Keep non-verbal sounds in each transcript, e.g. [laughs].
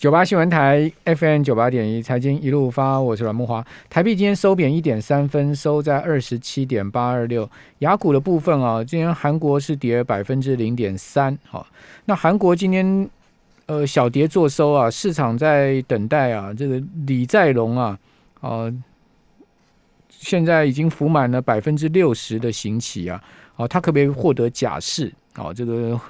九八新闻台 FM 九八点一财经一路发，我是阮木华。台币今天收贬一点三分，收在二十七点八二六。雅股的部分啊，今天韩国是跌百分之零点三。好，那韩国今天呃小跌做收啊，市场在等待啊，这个李在龙啊，呃，现在已经服满了百分之六十的刑期啊，哦，他可不可以获得假释？哦，这个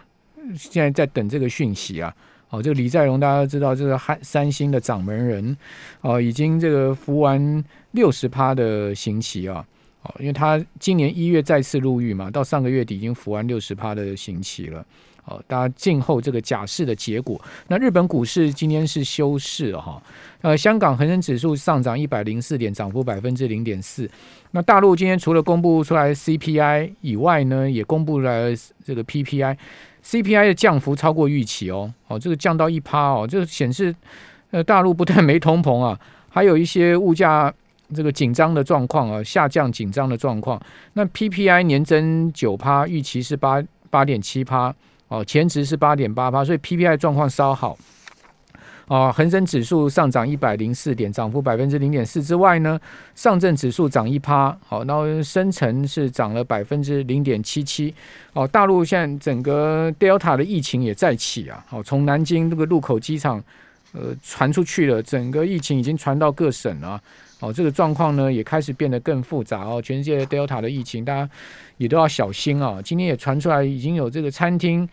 现在在等这个讯息啊。哦，这个李在镕大家都知道，这个三三星的掌门人，哦，已经这个服完六十趴的刑期啊，哦，因为他今年一月再次入狱嘛，到上个月底已经服完六十趴的刑期了。哦，大家静候这个假释的结果。那日本股市今天是休市哈，呃，香港恒生指数上涨一百零四点，涨幅百分之零点四。那大陆今天除了公布出来 CPI 以外呢，也公布了这个 PPI。CPI 的降幅超过预期哦，哦，这个降到一趴哦，这个显示呃大陆不但没通膨啊，[laughs] 还有一些物价这个紧张的状况啊，下降紧张的状况。那 PPI 年增九趴，预期是八八点七趴哦，前值是八点八趴，所以 PPI 状况稍好。啊，恒生指数上涨一百零四点，涨幅百分之零点四之外呢，上证指数涨一趴，好，然后深成是涨了百分之零点七七。哦，大陆现在整个 Delta 的疫情也再起啊，好，从南京这个禄口机场呃传出去了，整个疫情已经传到各省了，哦，这个状况呢也开始变得更复杂哦，全世界 Delta 的疫情大家也都要小心啊。今天也传出来已经有这个餐厅。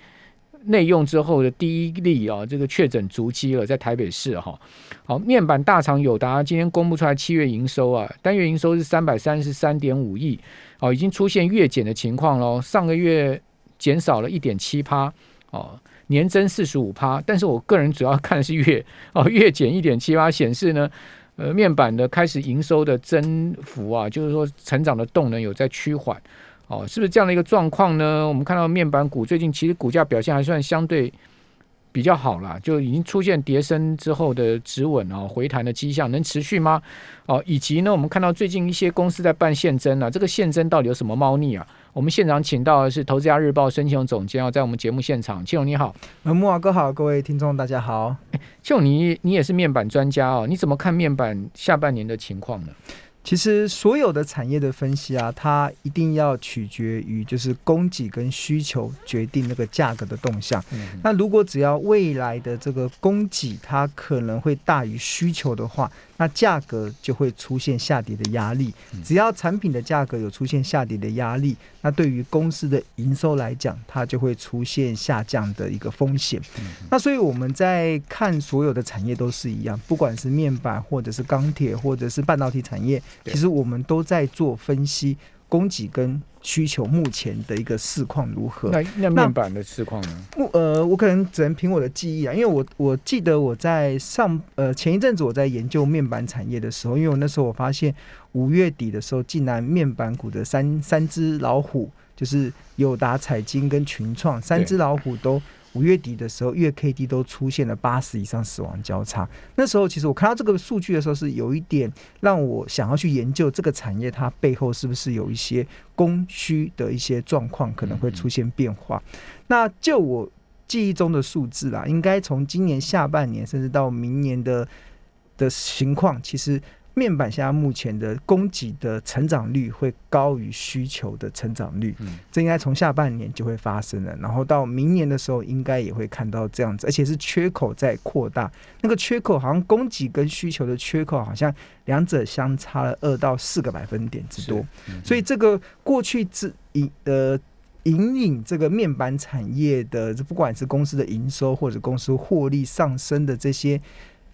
内用之后的第一例啊，这个确诊足迹了，在台北市哈。好，面板大厂友达今天公布出来七月营收啊，单月营收是三百三十三点五亿，哦，已经出现月减的情况喽。上个月减少了一点七趴，哦，年增四十五趴。但是我个人主要看的是月哦，[laughs] 月减一点七趴，显示呢，呃，面板的开始营收的增幅啊，就是说成长的动能有在趋缓。哦，是不是这样的一个状况呢？我们看到面板股最近其实股价表现还算相对比较好啦，就已经出现跌升之后的止稳啊回弹的迹象，能持续吗？哦，以及呢，我们看到最近一些公司在办现增啊，这个现增到底有什么猫腻啊？我们现场请到的是投资家日报申庆总监啊，在我们节目现场，庆荣你好，呃，木华哥好，各位听众大家好，庆荣你你也是面板专家哦，你怎么看面板下半年的情况呢？其实所有的产业的分析啊，它一定要取决于就是供给跟需求决定那个价格的动向。那如果只要未来的这个供给它可能会大于需求的话，那价格就会出现下跌的压力。只要产品的价格有出现下跌的压力，那对于公司的营收来讲，它就会出现下降的一个风险。那所以我们在看所有的产业都是一样，不管是面板或者是钢铁或者是半导体产业，其实我们都在做分析。供给跟需求目前的一个市况如何？那那面板的市况呢？目呃，我可能只能凭我的记忆啊，因为我我记得我在上呃前一阵子我在研究面板产业的时候，因为我那时候我发现五月底的时候，竟然面板股的三三只老虎，就是友达、彩晶跟群创三只老虎都。五月底的时候，月 K D 都出现了八十以上死亡交叉。那时候，其实我看到这个数据的时候，是有一点让我想要去研究这个产业它背后是不是有一些供需的一些状况可能会出现变化。那就我记忆中的数字啦，应该从今年下半年甚至到明年的的情况，其实。面板现在目前的供给的成长率会高于需求的成长率，嗯，这应该从下半年就会发生了，然后到明年的时候应该也会看到这样子，而且是缺口在扩大，那个缺口好像供给跟需求的缺口好像两者相差了二到四个百分点之多，所以这个过去之引呃引领这个面板产业的，不管是公司的营收或者公司获利上升的这些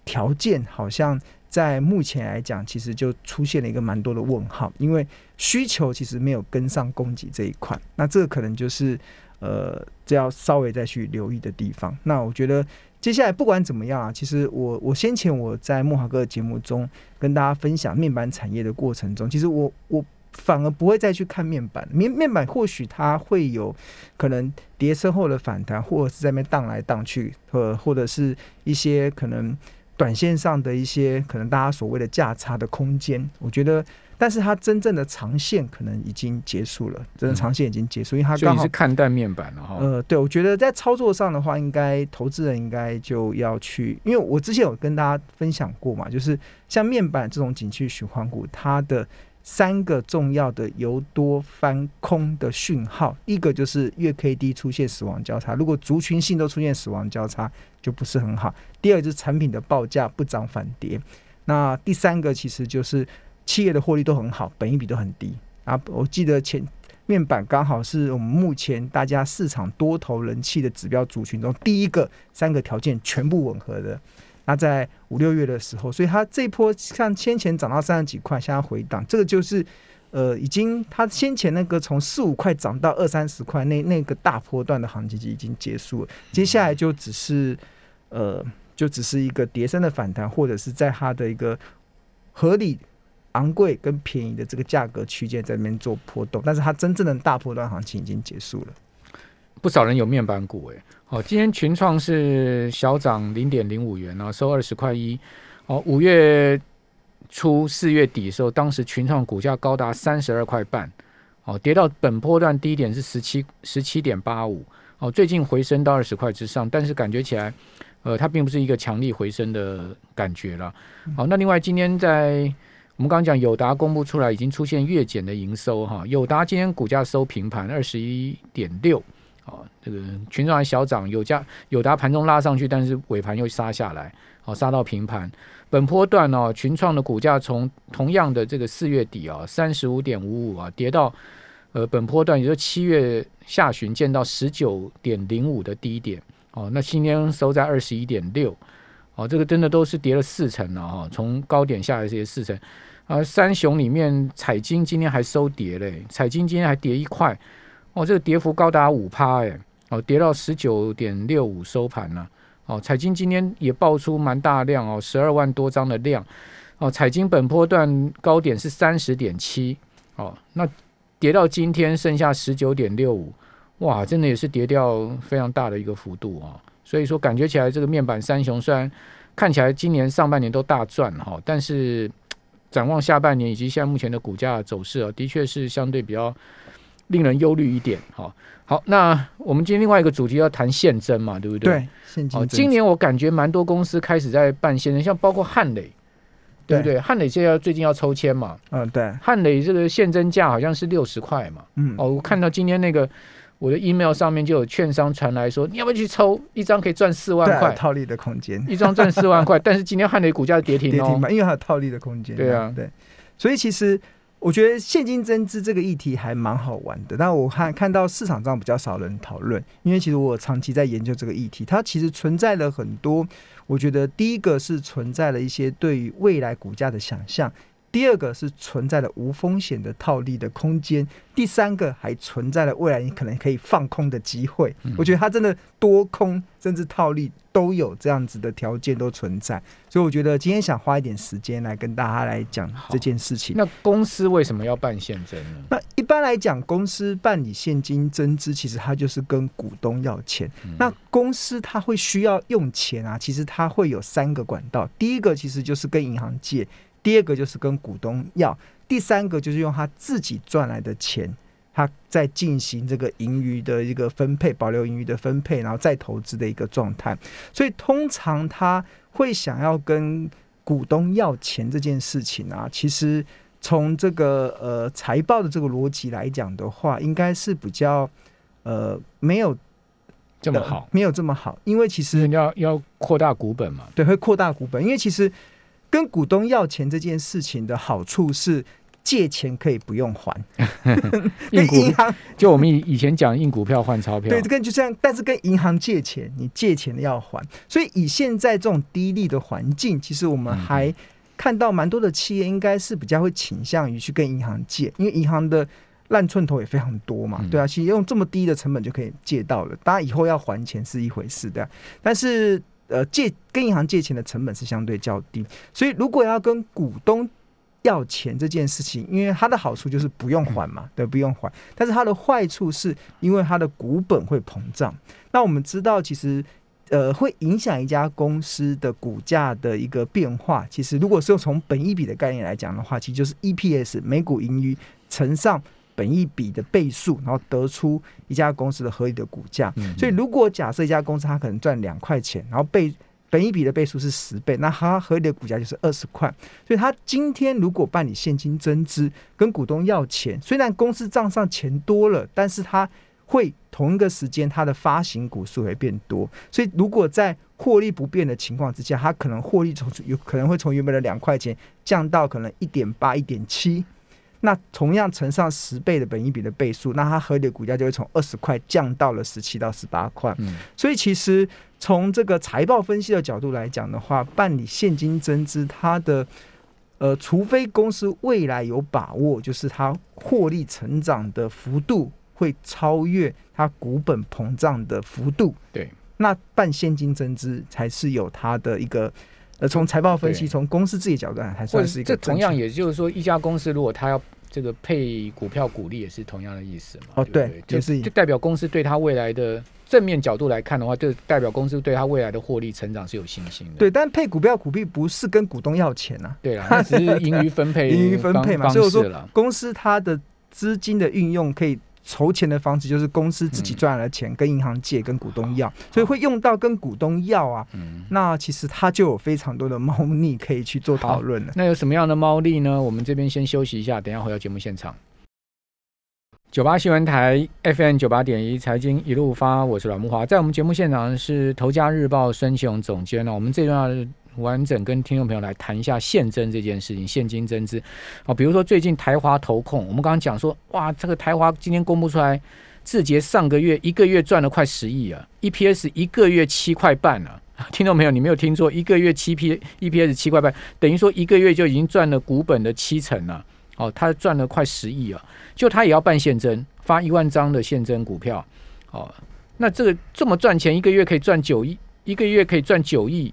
条件，好像。在目前来讲，其实就出现了一个蛮多的问号，因为需求其实没有跟上供给这一块，那这个可能就是呃，这要稍微再去留意的地方。那我觉得接下来不管怎么样啊，其实我我先前我在莫华哥的节目中跟大家分享面板产业的过程中，其实我我反而不会再去看面板，面面板或许它会有可能跌升后的反弹，或者是在那边荡来荡去，或或者是一些可能。短线上的一些可能大家所谓的价差的空间，我觉得，但但是它真正的长线可能已经结束了，真的长线已经结束，因为它刚好是看淡面板了哈。呃，对，我觉得在操作上的话，应该投资人应该就要去，因为我之前有跟大家分享过嘛，就是像面板这种景气循环股，它的三个重要的由多翻空的讯号，一个就是月 K D 出现死亡交叉，如果族群性都出现死亡交叉，就不是很好。第二就是产品的报价不涨反跌，那第三个其实就是企业的获利都很好，本益比都很低啊。我记得前面板刚好是我们目前大家市场多头人气的指标族群中第一个三个条件全部吻合的。那在五六月的时候，所以它这波像先前涨到三十几块，现在回档，这个就是呃，已经它先前那个从四五块涨到二三十块那那个大波段的行情就已经结束了，接下来就只是呃，就只是一个叠升的反弹，或者是在它的一个合理。昂贵跟便宜的这个价格区间在那边做波动，但是它真正的大波段行情已经结束了。不少人有面板股哎，哦，今天群创是小涨零点零五元啊，收二十块一。哦，五月初四月底的时候，当时群创股价高达三十二块半，哦，跌到本波段低点是十七十七点八五，哦，最近回升到二十块之上，但是感觉起来，呃，它并不是一个强力回升的感觉了。好，那另外今天在我们刚刚讲友达公布出来，已经出现月减的营收哈。友达今天股价收平盘二十一点六，哦，这个群众还小涨，有价有达盘中拉上去，但是尾盘又杀下来，哦，杀到平盘。本波段哦，群创的股价从同样的这个四月底啊，三十五点五五啊，跌到呃本波段，也就七月下旬见到十九点零五的低点，哦，那今天收在二十一点六。哦，这个真的都是跌了四成了哈，从高点下来这些四成，啊，三雄里面彩金今天还收跌嘞，彩金今天还跌一块，哦，这个跌幅高达五趴哎，哦，跌到十九点六五收盘了，哦，彩金今天也爆出蛮大量哦，十二万多张的量，哦，彩金本波段高点是三十点七，哦，那跌到今天剩下十九点六五，哇，真的也是跌掉非常大的一个幅度啊。所以说，感觉起来这个面板三雄虽然看起来今年上半年都大赚哈，但是展望下半年以及现在目前的股价走势啊，的确是相对比较令人忧虑一点哈。好，那我们今天另外一个主题要谈现增嘛，对不对？对，现金。今年我感觉蛮多公司开始在办现增，像包括汉磊，对不对？汉磊现在最近要抽签嘛，嗯，对。汉磊这个现增价好像是六十块嘛，嗯，哦，我看到今天那个。我的 email 上面就有券商传来说，你要不要去抽一张可以赚四万块套利的空间，[laughs] 一张赚四万块。但是今天汉雷股价跌停哦，因为它有套利的空间。对啊，对，所以其实我觉得现金增资这个议题还蛮好玩的。但我看看到市场上比较少人讨论，因为其实我长期在研究这个议题，它其实存在了很多。我觉得第一个是存在了一些对于未来股价的想象。第二个是存在了无风险的套利的空间，第三个还存在了未来你可能可以放空的机会。我觉得它真的多空甚至套利都有这样子的条件都存在，所以我觉得今天想花一点时间来跟大家来讲这件事情。那公司为什么要办现增呢？那一般来讲，公司办理现金增资，其实它就是跟股东要钱。那公司它会需要用钱啊，其实它会有三个管道，第一个其实就是跟银行借。第二个就是跟股东要，第三个就是用他自己赚来的钱，他在进行这个盈余的一个分配，保留盈余的分配，然后再投资的一个状态。所以通常他会想要跟股东要钱这件事情啊，其实从这个呃财报的这个逻辑来讲的话，应该是比较呃没有这么好，没有这么好，因为其实要要扩大股本嘛，对，会扩大股本，因为其实。跟股东要钱这件事情的好处是，借钱可以不用还。[laughs] 跟银行就我们以以前讲印股票换钞票，对，这个就这样。但是跟银行借钱，你借钱的要还，所以以现在这种低利的环境，其实我们还看到蛮多的企业应该是比较会倾向于去跟银行借，因为银行的烂寸头也非常多嘛，对啊，其实用这么低的成本就可以借到了。当然以后要还钱是一回事的，但是。呃，借跟银行借钱的成本是相对较低，所以如果要跟股东要钱这件事情，因为它的好处就是不用还嘛，对，不用还。但是它的坏处是因为它的股本会膨胀。那我们知道，其实呃，会影响一家公司的股价的一个变化。其实，如果是从本一比的概念来讲的话，其实就是 EPS 每股盈余乘上本一笔的倍数，然后得出一家公司的合理的股价。所以，如果假设一家公司它可能赚两块钱，然后倍本一笔的倍数是十倍，那它合理的股价就是二十块。所以，它今天如果办理现金增资，跟股东要钱，虽然公司账上钱多了，但是它会同一个时间，它的发行股数会变多，所以如果在获利不变的情况之下，它可能获利从有可能会从原本的两块钱降到可能一点八、一点七，那同样乘上十倍的本益比的倍数，那它合理的股价就会从二十块降到了十七到十八块。嗯，所以其实从这个财报分析的角度来讲的话，办理现金增资，它的呃，除非公司未来有把握，就是它获利成长的幅度。会超越它股本膨胀的幅度，对，那办现金增资才是有它的一个，呃，从财报分析，从公司自己角度来，还算是一个。这同样也就是说，一家公司如果它要这个配股票股利，也是同样的意思嘛？哦，对，就是就代表公司对他未来的正面角度来看的话，就代表公司对他未来的获利成长是有信心的。对，但配股票股利不是跟股东要钱啊，对啊，它只是盈余分配，[laughs] 盈余分配嘛。所以说，公司它的资金的运用可以。筹钱的方式就是公司自己赚来的钱跟银行借，跟股东要，所以会用到跟股东要啊。那其实它就有非常多的猫腻可以去做讨论了。那有什么样的猫腻呢？我们这边先休息一下，等下回到节目现场。九八新闻台 FM 九八点一财经一路发，我是阮木华，在我们节目现场是头家日报孙启勇总监呢。我们这段。完整跟听众朋友来谈一下现增这件事情，现金增资。啊，比如说最近台华投控，我们刚刚讲说，哇，这个台华今天公布出来，字节上个月一个月赚了快十亿啊，EPS 一个月七块半啊，[laughs] 听众朋友你没有听错，一个月七 P EPS 七块半，等于说一个月就已经赚了股本的七成了，哦，他赚了快十亿啊，就他也要办现增，发一万张的现增股票，哦，那这个这么赚钱，一个月可以赚九亿，一个月可以赚九亿。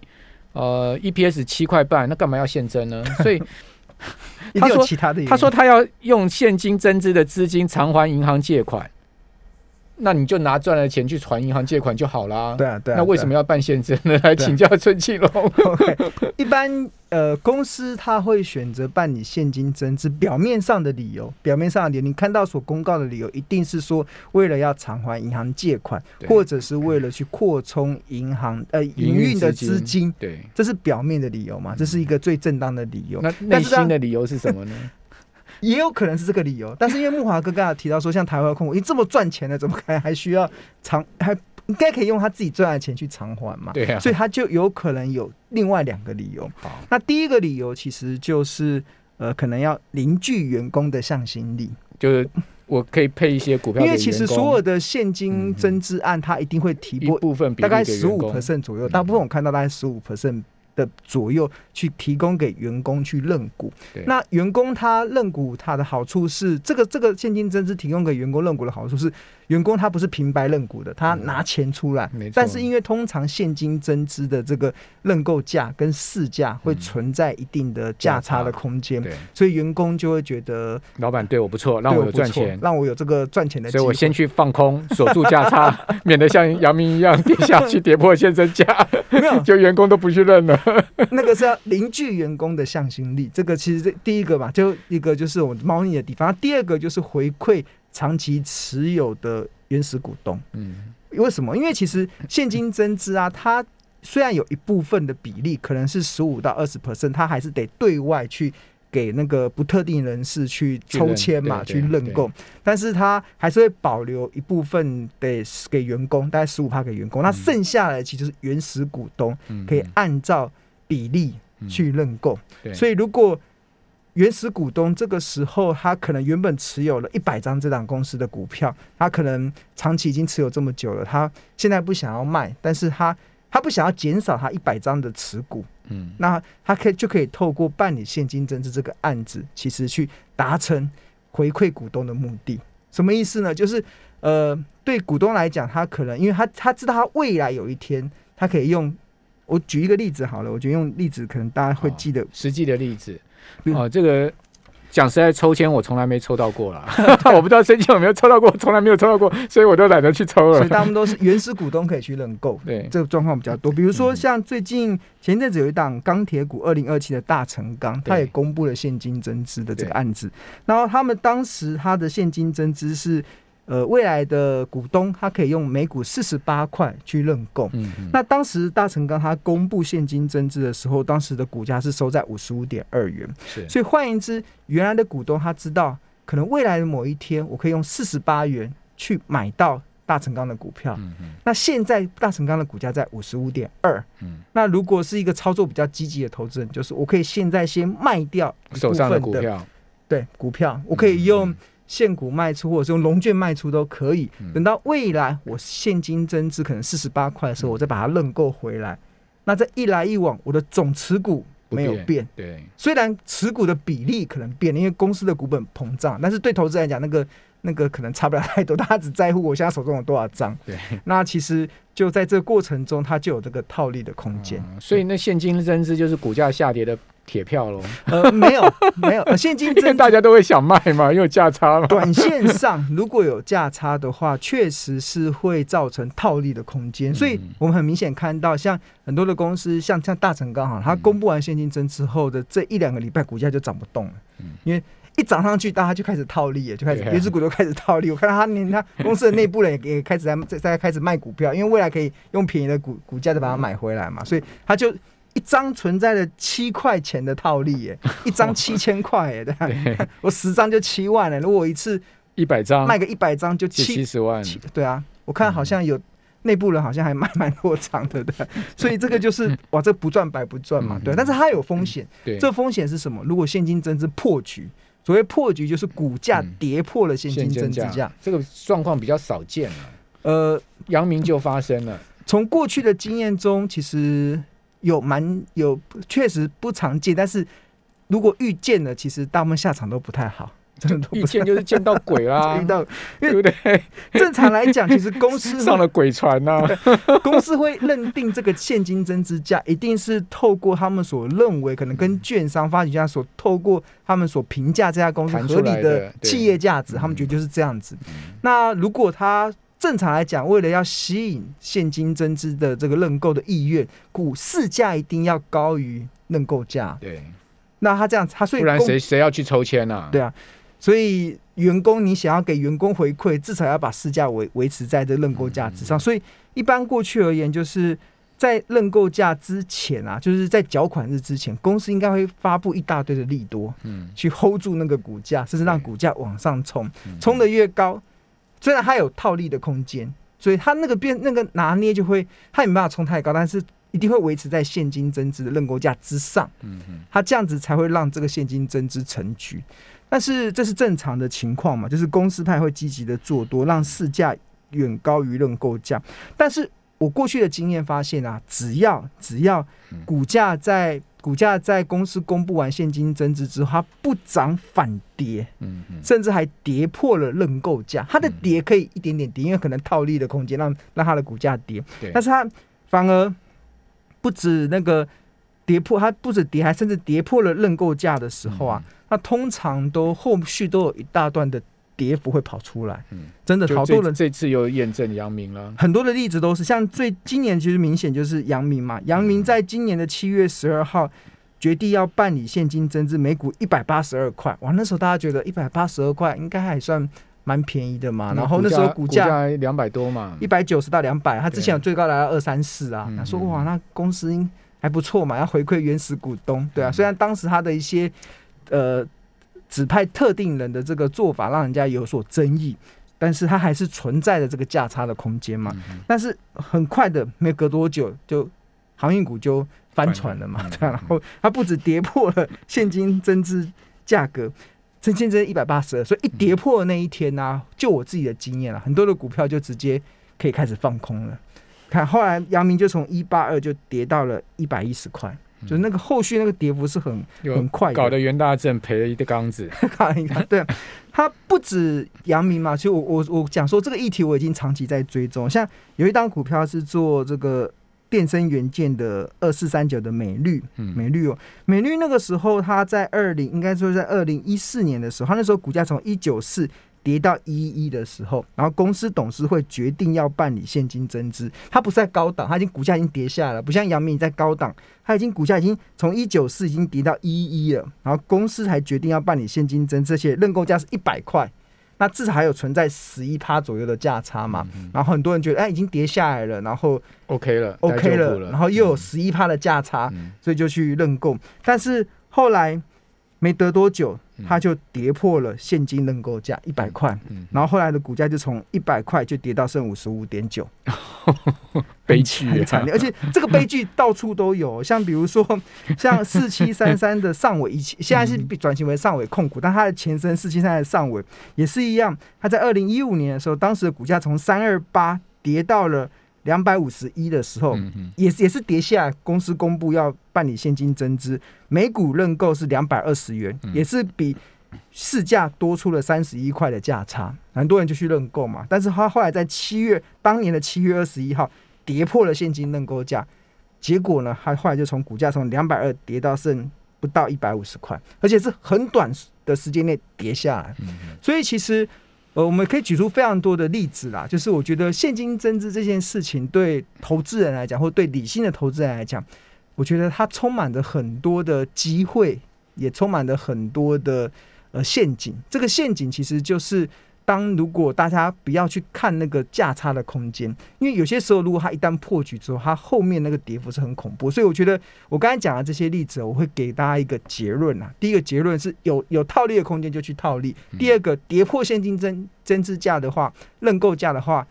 呃，EPS 七块半，那干嘛要现增呢？[laughs] 所以他说，他说他要用现金增资的资金偿还银行借款。那你就拿赚来的钱去还银行借款就好啦。对啊，对啊。那为什么要办现金呢？来请教春庆龙。[laughs] 一般呃，公司他会选择办理现金增资，表面上的理由，表面上的理由，你看到所公告的理由，一定是说为了要偿还银行借款，或者是为了去扩充银行呃营运的资金。对，这是表面的理由嘛？这是一个最正当的理由。那内心的理由是什么呢？也有可能是这个理由，但是因为木华哥刚才提到说，像台湾控股，你这么赚钱的，怎么可能还需要偿？[laughs] 还应该可以用他自己赚的钱去偿还嘛？对啊，所以他就有可能有另外两个理由。好，那第一个理由其实就是呃，可能要凝聚员工的向心力，就是我可以配一些股票，因为其实所有的现金增资案，它一定会提拨部分，大概十五 percent 左右，大部分我看到大概十五 percent。的左右去提供给员工去认股，那员工他认股，他的好处是这个这个现金增资提供给员工认股的好处是。员工他不是平白认股的，他拿钱出来，但是因为通常现金增资的这个认购价跟市价会存在一定的价差的空间，所以员工就会觉得老板对我不错，让我有赚钱，让我有这个赚钱的，所以我先去放空锁住价差，免得像杨明一样跌下去跌破现增价，没有，[laughs] 就员工都不去认了。[laughs] 那个是要凝聚员工的向心力，这个其实这第一个吧，就一个就是我猫腻的地方，第二个就是回馈。长期持有的原始股东，嗯，为什么？因为其实现金增资啊，它虽然有一部分的比例可能是十五到二十 percent，它还是得对外去给那个不特定人士去抽签嘛，去认购，但是他还是会保留一部分得给员工，大概十五趴给员工，那剩下来其实是原始股东可以按照比例去认购，所以如果原始股东这个时候，他可能原本持有了一百张这档公司的股票，他可能长期已经持有这么久了，他现在不想要卖，但是他他不想要减少他一百张的持股，嗯，那他可以就可以透过办理现金增资这个案子，其实去达成回馈股东的目的。什么意思呢？就是呃，对股东来讲，他可能因为他他知道他未来有一天，他可以用我举一个例子好了，我觉得用例子可能大家会记得实际的例子。哦，这个讲实在，抽签我从来没抽到过啦，[laughs] 我不知道申请有没有抽到过，从来没有抽到过，所以我都懒得去抽了。所以他们都是原始股东可以去认购，对，这个状况比较多。比如说像最近前一阵子有一档钢铁股二零二七的大成钢，它也公布了现金增资的这个案子，然后他们当时它的现金增资是。呃，未来的股东他可以用每股四十八块去认购。嗯嗯。那当时大成钢他公布现金增资的时候，当时的股价是收在五十五点二元。是。所以换言之，原来的股东他知道，可能未来的某一天，我可以用四十八元去买到大成钢的股票。嗯嗯。那现在大成钢的股价在五十五点二。嗯。那如果是一个操作比较积极的投资人，就是我可以现在先卖掉手上的股票。对，股票我可以用。现股卖出，或者是用龙券卖出都可以。等到未来我现金增资可能四十八块的时候，我再把它认购回来。那这一来一往，我的总持股没有变。对，虽然持股的比例可能变，因为公司的股本膨胀，但是对投资来讲，那个那个可能差不了太多。大家只在乎我现在手中有多少张。对，那其实就在这个过程中，它就有这个套利的空间。所以那现金增资就是股价下跌的。铁票喽？呃，没有，[laughs] 没有，现金增 [laughs] 大家都会想卖嘛，因为价差嘛。[laughs] 短线上如果有价差的话，确实是会造成套利的空间。所以我们很明显看到，像很多的公司，像像大成钢哈，它公布完现金增之后的这一两个礼拜，股价就涨不动了。嗯，因为一涨 [laughs] 上去，大家就开始套利，就开始原始股都开始套利。我看到他连他公司的内部人也也开始在在在开始卖股票，因为未来可以用便宜的股股价再把它买回来嘛，所以他就。一张存在的七块钱的套利，耶，一张 [laughs] 七千块，耶，对，我十张就七万了。如果我一次一百张卖个一百张就七十万，对啊，我看好像有内部人好像还卖蛮多张的，对。[laughs] 所以这个就是哇，这不赚白不赚嘛，对。但是它有风险，对，这风险是什么？如果现金增值破局，所谓破局就是股价跌破了现金增值价，这个状况比较少见了。呃，阳明就发生了。从过去的经验中，其实。有蛮有，确实不常见，但是如果遇见了，其实大部分下场都不太好，真的遇见就是见到鬼啦，[laughs] 遇到对不对？[laughs] 正常来讲，其实公司上了鬼船 [laughs] 呐，公司会认定这个现金增资价一定是透过他们所认为可能跟券商发行家所透过他们所评价这家公司合理的企业价值，他们觉得就是这样子。那如果他正常来讲，为了要吸引现金增资的这个认购的意愿，股市价一定要高于认购价。对，那他这样，他所以不然谁谁要去抽签呢？对啊，所以员工你想要给员工回馈，至少要把市价维维持在这认购价之上。所以一般过去而言，就是在认购价之前啊，就是在缴款日之前，公司应该会发布一大堆的利多，嗯，去 hold 住那个股价，甚至让股价往上冲，冲的越高。虽然它有套利的空间，所以它那个变那个拿捏就会，它没办法冲太高，但是一定会维持在现金增值的认购价之上。嗯嗯，它这样子才会让这个现金增值成局。但是这是正常的情况嘛？就是公司派会积极的做多，让市价远高于认购价。但是我过去的经验发现啊，只要只要股价在股价在公司公布完现金增值之后，它不涨反跌，嗯嗯，甚至还跌破了认购价。它的跌可以一点点跌，因为可能套利的空间让让它的股价跌。但是它反而不止那个跌破，它不止跌，还甚至跌破了认购价的时候啊，那通常都后续都有一大段的。跌幅会跑出来，嗯，真的好多人这次又验证阳明了。很多的例子都是像最今年其实明显就是阳明嘛，阳明在今年的七月十二号决定要办理现金增资，每股一百八十二块。哇，那时候大家觉得一百八十二块应该还算蛮便宜的嘛。然后那时候股价两百多嘛，一百九十到两百，他之前有最高来到二三四啊。他说哇，那公司还不错嘛，要回馈原始股东，对啊。虽然当时他的一些呃。指派特定人的这个做法，让人家有所争议，但是它还是存在着这个价差的空间嘛。但是很快的，没隔多久，就航运股就翻船了嘛。对，然后它不止跌破了现金增资价格，现金增一百八十二，所以一跌破的那一天呢，就我自己的经验了，很多的股票就直接可以开始放空了。看后来阳明就从一八二就跌到了一百一十块。就是那个后续那个跌幅是很很快，搞得袁大正赔了一个缸子。[laughs] 对，他不止阳明嘛，其实我我我讲说这个议题我已经长期在追踪。像有一档股票是做这个电声元件的二四三九的美绿，嗯美绿哦，美绿那个时候它在二零应该说在二零一四年的时候，它那时候股价从一九四跌到一一的时候，然后公司董事会决定要办理现金增资，它不是在高档，它已经股价已经跌下来了，不像阳明在高档，它已经股价已经从一九四已经跌到一一了，然后公司才决定要办理现金增资，而且认购价是一百块。那至少还有存在十一趴左右的价差嘛，然后很多人觉得哎已经跌下来了，然后 OK 了 OK 了，了，然后又有嗯十一趴的价差，嗯所以就去认购。但是后来没得多久，它就跌破了现金认购价一百块，嗯。然后后来的股价就从一百块就跌到剩五十五点九，[laughs] 悲剧啊。很惨烈。而且这个悲剧到处都有，[laughs] 像比如说像四七三三的上尾，以前现在是转型为上尾控股，但它的前身四七三的上尾也是一样，它在二零一五年的时候，当时的股价从三二八跌到了两百五十一的时候，也是也是跌下来，公司公布要办理现金增资，每股认购是两百二十元，嗯也是比市价多出了三十一块的价差，很多人就去认购嘛。但是他后来在七月，当年的七月二十一号跌破了现金认购价，结果呢，他后来就从股价从两百二跌到剩不到一百五十块，而且是很短的时间内跌下来。嗯所以其实呃，我们可以举出非常多的例子啦，就是我觉得现金增资这件事情对投资人来讲，或对理性的投资人来讲，我觉得它充满着很多的机会，也充满着很多的呃陷阱。这个陷阱其实就是。当如果大家不要去看那个价差的空间，因为有些时候如果它一旦破局之后，它后面那个跌幅是很恐怖，所以我觉得我刚才讲的这些例子，我会给大家一个结论啊。第一个结论是有有套利的空间就去套利，第二个跌破现金增增资价的话，认购价的话，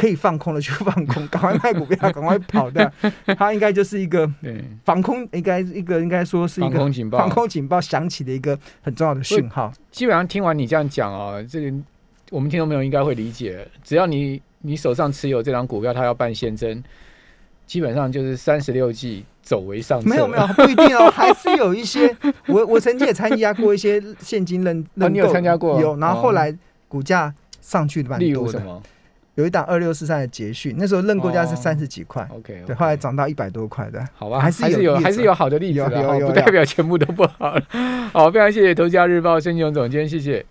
可以放空的就放空，赶快卖股票，赶快跑的，[laughs] 它应该就是一个对，防空，应该一个应该说是一个防空警报，防空警报响起的一个很重要的讯号。基本上听完你这样讲啊，这个我们听众朋友应该会理解。只要你你手上持有这张股票，它要办现增，基本上就是三十六计走为上策。没有没有，[laughs] 不一定哦，还是有一些。我我曾经也参加过一些现金认认购、哦你有参加过有，然后后来股价上去蛮多的。例如什么有一档二六四三的捷讯，那时候认购价是哦三十几块，？OK，对，后来涨到一百多块的。好吧，还是有还是有好的例子不代表全部都不好。好，非常谢谢《头家日报》申雄总监，谢谢。